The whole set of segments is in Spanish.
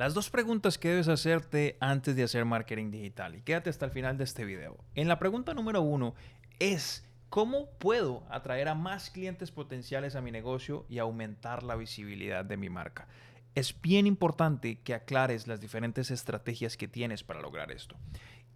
Las dos preguntas que debes hacerte antes de hacer marketing digital. Y quédate hasta el final de este video. En la pregunta número uno es, ¿cómo puedo atraer a más clientes potenciales a mi negocio y aumentar la visibilidad de mi marca? Es bien importante que aclares las diferentes estrategias que tienes para lograr esto.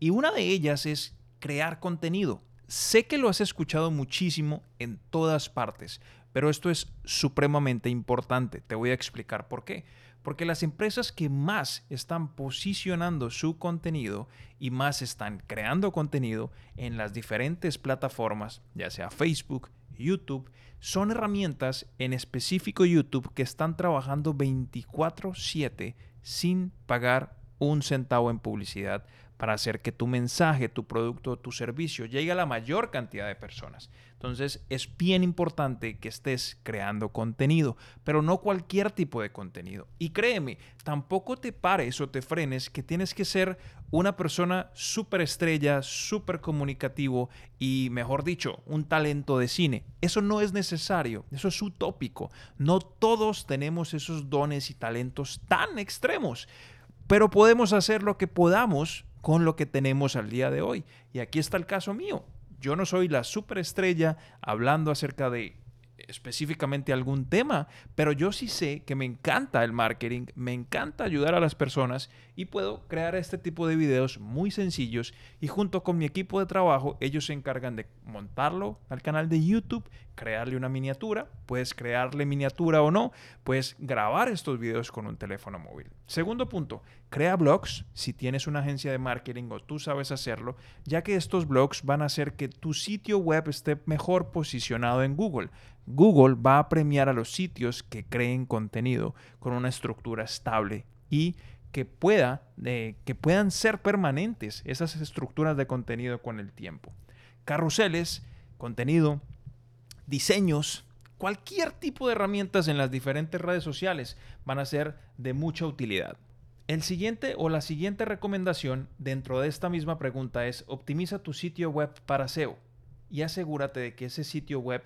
Y una de ellas es crear contenido. Sé que lo has escuchado muchísimo en todas partes, pero esto es supremamente importante. Te voy a explicar por qué. Porque las empresas que más están posicionando su contenido y más están creando contenido en las diferentes plataformas, ya sea Facebook, YouTube, son herramientas, en específico YouTube, que están trabajando 24/7 sin pagar un centavo en publicidad para hacer que tu mensaje, tu producto, tu servicio llegue a la mayor cantidad de personas. Entonces es bien importante que estés creando contenido, pero no cualquier tipo de contenido. Y créeme, tampoco te pares o te frenes que tienes que ser una persona súper estrella, súper comunicativo y, mejor dicho, un talento de cine. Eso no es necesario, eso es utópico. No todos tenemos esos dones y talentos tan extremos, pero podemos hacer lo que podamos con lo que tenemos al día de hoy. Y aquí está el caso mío. Yo no soy la superestrella hablando acerca de específicamente algún tema, pero yo sí sé que me encanta el marketing, me encanta ayudar a las personas y puedo crear este tipo de videos muy sencillos y junto con mi equipo de trabajo ellos se encargan de montarlo al canal de YouTube, crearle una miniatura, puedes crearle miniatura o no, puedes grabar estos videos con un teléfono móvil. Segundo punto, crea blogs si tienes una agencia de marketing o tú sabes hacerlo, ya que estos blogs van a hacer que tu sitio web esté mejor posicionado en Google. Google va a premiar a los sitios que creen contenido con una estructura estable y que, pueda, que puedan ser permanentes esas estructuras de contenido con el tiempo. Carruseles, contenido, diseños, cualquier tipo de herramientas en las diferentes redes sociales van a ser de mucha utilidad. El siguiente o la siguiente recomendación dentro de esta misma pregunta es optimiza tu sitio web para SEO y asegúrate de que ese sitio web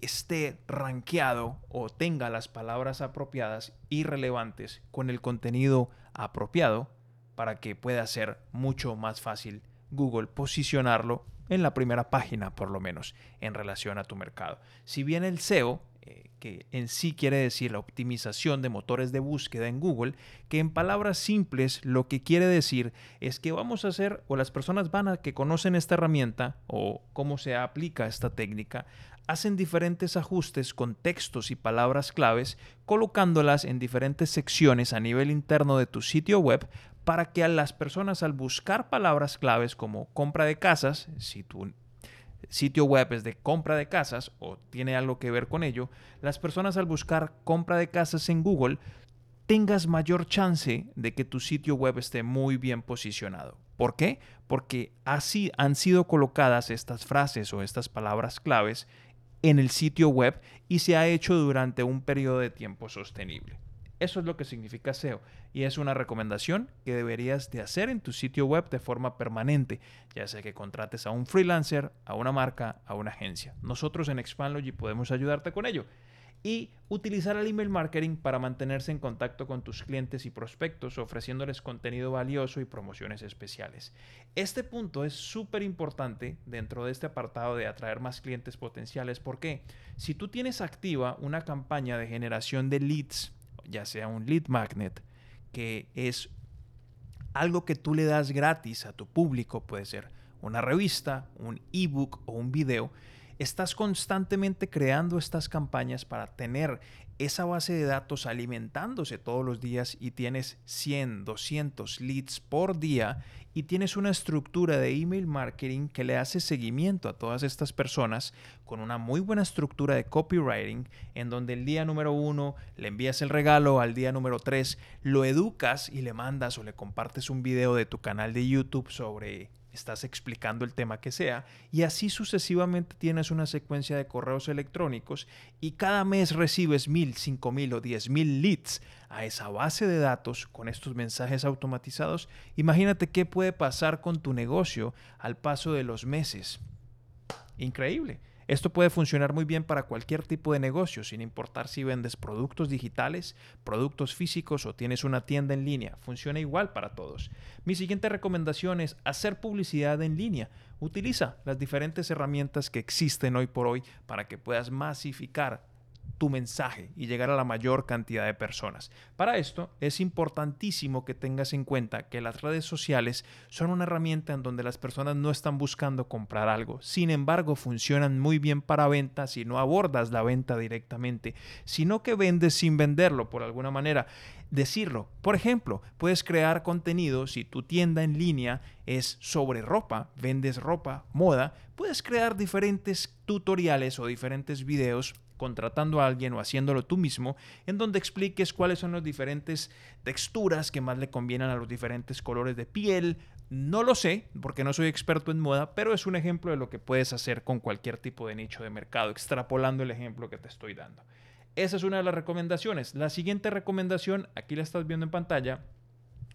esté rankeado o tenga las palabras apropiadas y relevantes con el contenido apropiado para que pueda ser mucho más fácil Google posicionarlo en la primera página por lo menos en relación a tu mercado. Si bien el SEO eh, que en sí quiere decir la optimización de motores de búsqueda en Google, que en palabras simples lo que quiere decir es que vamos a hacer, o las personas van a que conocen esta herramienta o cómo se aplica esta técnica, hacen diferentes ajustes con textos y palabras claves, colocándolas en diferentes secciones a nivel interno de tu sitio web para que a las personas al buscar palabras claves como compra de casas, si tu sitio web es de compra de casas o tiene algo que ver con ello, las personas al buscar compra de casas en Google tengas mayor chance de que tu sitio web esté muy bien posicionado. ¿Por qué? Porque así han sido colocadas estas frases o estas palabras claves en el sitio web y se ha hecho durante un periodo de tiempo sostenible. Eso es lo que significa SEO y es una recomendación que deberías de hacer en tu sitio web de forma permanente, ya sea que contrates a un freelancer, a una marca, a una agencia. Nosotros en Expandlogy podemos ayudarte con ello y utilizar el email marketing para mantenerse en contacto con tus clientes y prospectos, ofreciéndoles contenido valioso y promociones especiales. Este punto es súper importante dentro de este apartado de atraer más clientes potenciales porque si tú tienes activa una campaña de generación de leads, ya sea un lead magnet, que es algo que tú le das gratis a tu público, puede ser una revista, un ebook o un video, estás constantemente creando estas campañas para tener esa base de datos alimentándose todos los días y tienes 100, 200 leads por día y tienes una estructura de email marketing que le hace seguimiento a todas estas personas con una muy buena estructura de copywriting en donde el día número uno le envías el regalo, al día número tres lo educas y le mandas o le compartes un video de tu canal de YouTube sobre estás explicando el tema que sea y así sucesivamente tienes una secuencia de correos electrónicos y cada mes recibes mil, cinco mil o diez mil leads a esa base de datos con estos mensajes automatizados. Imagínate qué puede pasar con tu negocio al paso de los meses. Increíble. Esto puede funcionar muy bien para cualquier tipo de negocio, sin importar si vendes productos digitales, productos físicos o tienes una tienda en línea. Funciona igual para todos. Mi siguiente recomendación es hacer publicidad en línea. Utiliza las diferentes herramientas que existen hoy por hoy para que puedas masificar tu mensaje y llegar a la mayor cantidad de personas. Para esto es importantísimo que tengas en cuenta que las redes sociales son una herramienta en donde las personas no están buscando comprar algo. Sin embargo, funcionan muy bien para venta si no abordas la venta directamente, sino que vendes sin venderlo por alguna manera decirlo. Por ejemplo, puedes crear contenido si tu tienda en línea es sobre ropa, vendes ropa, moda, puedes crear diferentes tutoriales o diferentes videos contratando a alguien o haciéndolo tú mismo, en donde expliques cuáles son las diferentes texturas que más le convienen a los diferentes colores de piel. No lo sé, porque no soy experto en moda, pero es un ejemplo de lo que puedes hacer con cualquier tipo de nicho de mercado, extrapolando el ejemplo que te estoy dando. Esa es una de las recomendaciones. La siguiente recomendación, aquí la estás viendo en pantalla,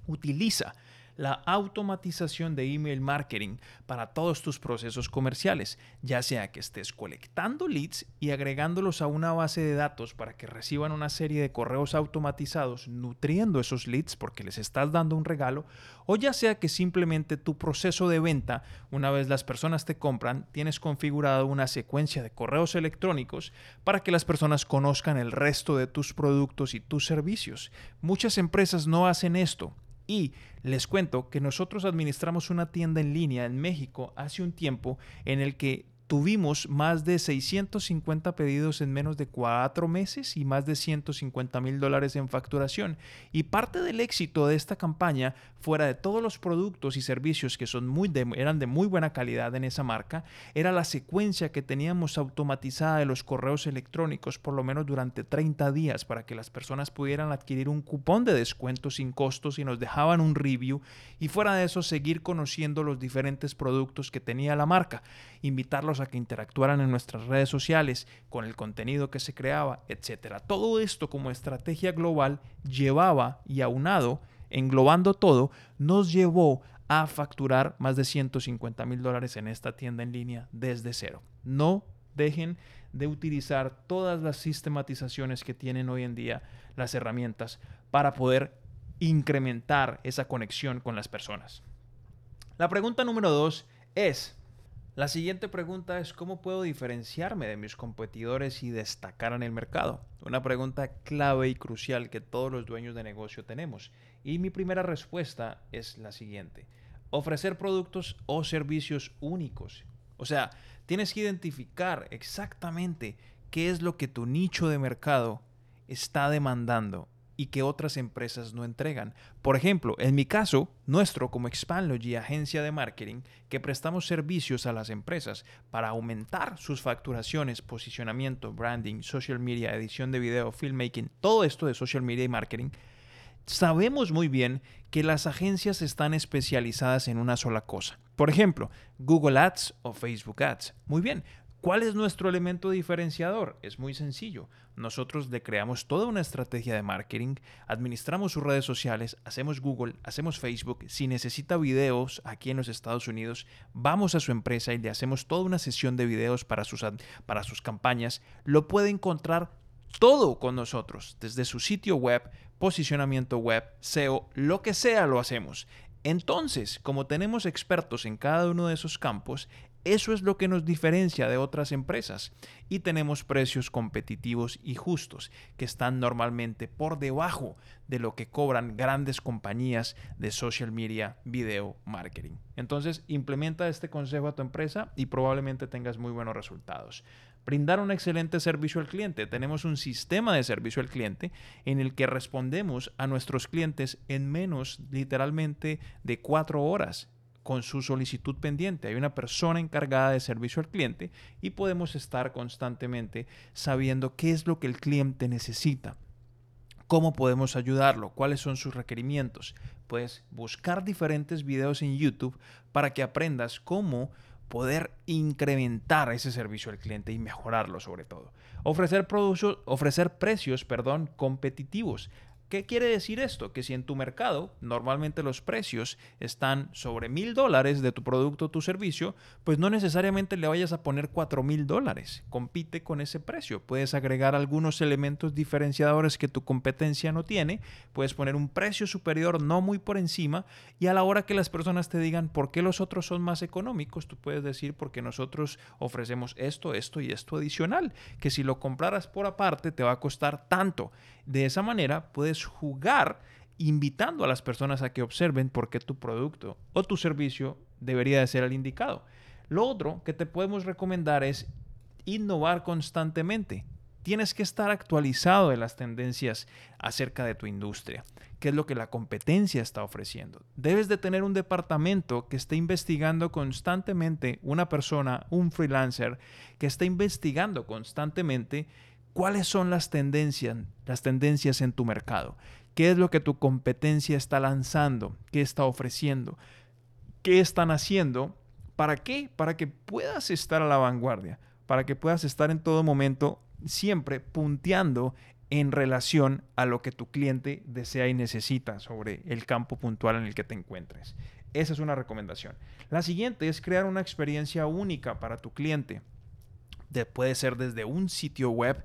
utiliza la automatización de email marketing para todos tus procesos comerciales, ya sea que estés colectando leads y agregándolos a una base de datos para que reciban una serie de correos automatizados nutriendo esos leads porque les estás dando un regalo, o ya sea que simplemente tu proceso de venta, una vez las personas te compran, tienes configurado una secuencia de correos electrónicos para que las personas conozcan el resto de tus productos y tus servicios. Muchas empresas no hacen esto y les cuento que nosotros administramos una tienda en línea en México hace un tiempo en el que Tuvimos más de 650 pedidos en menos de cuatro meses y más de 150 mil dólares en facturación. Y parte del éxito de esta campaña, fuera de todos los productos y servicios que son muy eran de muy buena calidad en esa marca, era la secuencia que teníamos automatizada de los correos electrónicos por lo menos durante 30 días para que las personas pudieran adquirir un cupón de descuento sin costos y nos dejaban un review. Y fuera de eso, seguir conociendo los diferentes productos que tenía la marca. Invitarlos a que interactuaran en nuestras redes sociales con el contenido que se creaba, etc. Todo esto como estrategia global llevaba y aunado, englobando todo, nos llevó a facturar más de 150 mil dólares en esta tienda en línea desde cero. No dejen de utilizar todas las sistematizaciones que tienen hoy en día las herramientas para poder incrementar esa conexión con las personas. La pregunta número dos es, la siguiente pregunta es cómo puedo diferenciarme de mis competidores y destacar en el mercado. Una pregunta clave y crucial que todos los dueños de negocio tenemos. Y mi primera respuesta es la siguiente. Ofrecer productos o servicios únicos. O sea, tienes que identificar exactamente qué es lo que tu nicho de mercado está demandando y que otras empresas no entregan. Por ejemplo, en mi caso, nuestro como Expandlogy, agencia de marketing, que prestamos servicios a las empresas para aumentar sus facturaciones, posicionamiento, branding, social media, edición de video, filmmaking, todo esto de social media y marketing, sabemos muy bien que las agencias están especializadas en una sola cosa. Por ejemplo, Google Ads o Facebook Ads. Muy bien, ¿Cuál es nuestro elemento diferenciador? Es muy sencillo. Nosotros le creamos toda una estrategia de marketing, administramos sus redes sociales, hacemos Google, hacemos Facebook. Si necesita videos aquí en los Estados Unidos, vamos a su empresa y le hacemos toda una sesión de videos para sus, para sus campañas. Lo puede encontrar todo con nosotros, desde su sitio web, posicionamiento web, SEO, lo que sea lo hacemos. Entonces, como tenemos expertos en cada uno de esos campos, eso es lo que nos diferencia de otras empresas y tenemos precios competitivos y justos que están normalmente por debajo de lo que cobran grandes compañías de social media, video, marketing. Entonces implementa este consejo a tu empresa y probablemente tengas muy buenos resultados. Brindar un excelente servicio al cliente. Tenemos un sistema de servicio al cliente en el que respondemos a nuestros clientes en menos literalmente de cuatro horas con su solicitud pendiente. Hay una persona encargada de servicio al cliente y podemos estar constantemente sabiendo qué es lo que el cliente necesita. ¿Cómo podemos ayudarlo? ¿Cuáles son sus requerimientos? Puedes buscar diferentes videos en YouTube para que aprendas cómo poder incrementar ese servicio al cliente y mejorarlo sobre todo. Ofrecer, ofrecer precios perdón, competitivos ¿Qué quiere decir esto? Que si en tu mercado normalmente los precios están sobre mil dólares de tu producto o tu servicio, pues no necesariamente le vayas a poner cuatro mil dólares. Compite con ese precio. Puedes agregar algunos elementos diferenciadores que tu competencia no tiene. Puedes poner un precio superior, no muy por encima. Y a la hora que las personas te digan por qué los otros son más económicos, tú puedes decir porque nosotros ofrecemos esto, esto y esto adicional. Que si lo compraras por aparte te va a costar tanto. De esa manera puedes jugar invitando a las personas a que observen por qué tu producto o tu servicio debería de ser el indicado. Lo otro que te podemos recomendar es innovar constantemente. Tienes que estar actualizado de las tendencias acerca de tu industria, qué es lo que la competencia está ofreciendo. Debes de tener un departamento que esté investigando constantemente, una persona, un freelancer, que esté investigando constantemente cuáles son las tendencias, las tendencias en tu mercado. ¿Qué es lo que tu competencia está lanzando? ¿Qué está ofreciendo? ¿Qué están haciendo? ¿Para qué? Para que puedas estar a la vanguardia, para que puedas estar en todo momento siempre punteando en relación a lo que tu cliente desea y necesita sobre el campo puntual en el que te encuentres. Esa es una recomendación. La siguiente es crear una experiencia única para tu cliente puede ser desde un sitio web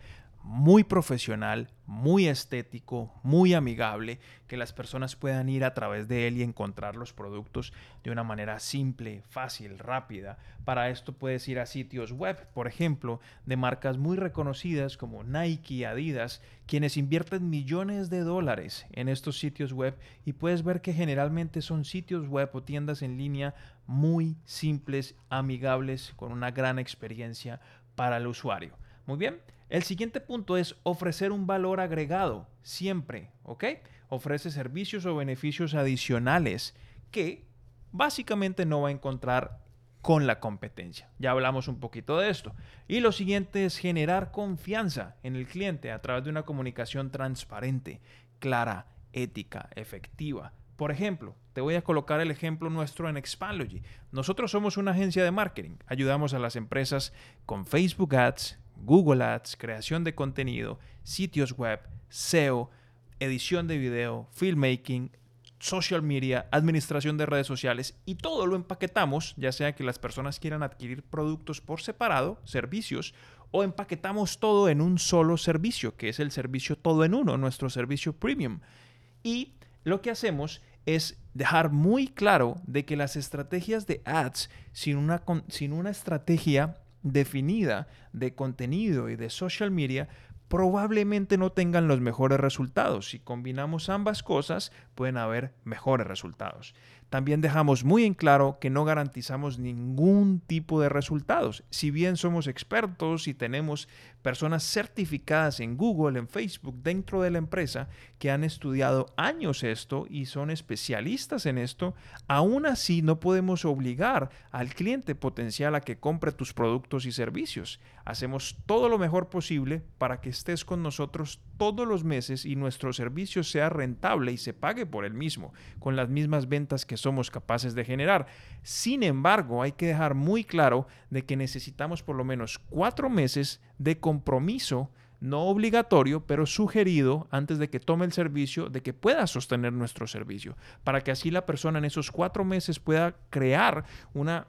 muy profesional, muy estético, muy amigable, que las personas puedan ir a través de él y encontrar los productos de una manera simple, fácil, rápida. Para esto puedes ir a sitios web, por ejemplo, de marcas muy reconocidas como Nike, Adidas, quienes invierten millones de dólares en estos sitios web y puedes ver que generalmente son sitios web o tiendas en línea muy simples, amigables, con una gran experiencia para el usuario. Muy bien. El siguiente punto es ofrecer un valor agregado, siempre, ¿ok? Ofrece servicios o beneficios adicionales que básicamente no va a encontrar con la competencia. Ya hablamos un poquito de esto. Y lo siguiente es generar confianza en el cliente a través de una comunicación transparente, clara, ética, efectiva. Por ejemplo, te voy a colocar el ejemplo nuestro en Expalogy. Nosotros somos una agencia de marketing. Ayudamos a las empresas con Facebook Ads, Google Ads, creación de contenido, sitios web, SEO, edición de video, filmmaking, social media, administración de redes sociales y todo lo empaquetamos, ya sea que las personas quieran adquirir productos por separado, servicios, o empaquetamos todo en un solo servicio, que es el servicio todo en uno, nuestro servicio premium. Y lo que hacemos es dejar muy claro de que las estrategias de ads sin una, sin una estrategia definida de contenido y de social media probablemente no tengan los mejores resultados. Si combinamos ambas cosas, pueden haber mejores resultados. También dejamos muy en claro que no garantizamos ningún tipo de resultados. Si bien somos expertos y tenemos personas certificadas en Google, en Facebook, dentro de la empresa, que han estudiado años esto y son especialistas en esto, aún así no podemos obligar al cliente potencial a que compre tus productos y servicios. Hacemos todo lo mejor posible para que estés con nosotros todos los meses y nuestro servicio sea rentable y se pague por el mismo, con las mismas ventas que somos capaces de generar. Sin embargo, hay que dejar muy claro de que necesitamos por lo menos cuatro meses de compromiso no obligatorio, pero sugerido antes de que tome el servicio, de que pueda sostener nuestro servicio, para que así la persona en esos cuatro meses pueda crear una,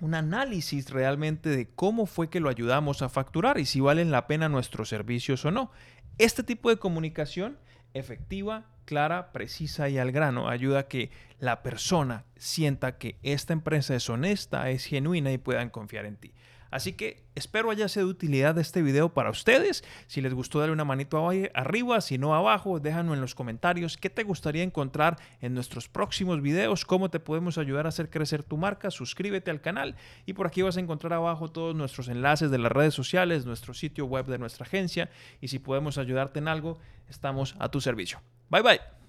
un análisis realmente de cómo fue que lo ayudamos a facturar y si valen la pena nuestros servicios o no. Este tipo de comunicación efectiva, clara, precisa y al grano ayuda a que la persona sienta que esta empresa es honesta, es genuina y puedan confiar en ti. Así que espero haya sido de utilidad este video para ustedes. Si les gustó, dale una manito arriba, si no abajo, déjanos en los comentarios qué te gustaría encontrar en nuestros próximos videos, cómo te podemos ayudar a hacer crecer tu marca, suscríbete al canal y por aquí vas a encontrar abajo todos nuestros enlaces de las redes sociales, nuestro sitio web de nuestra agencia y si podemos ayudarte en algo, estamos a tu servicio. Bye bye.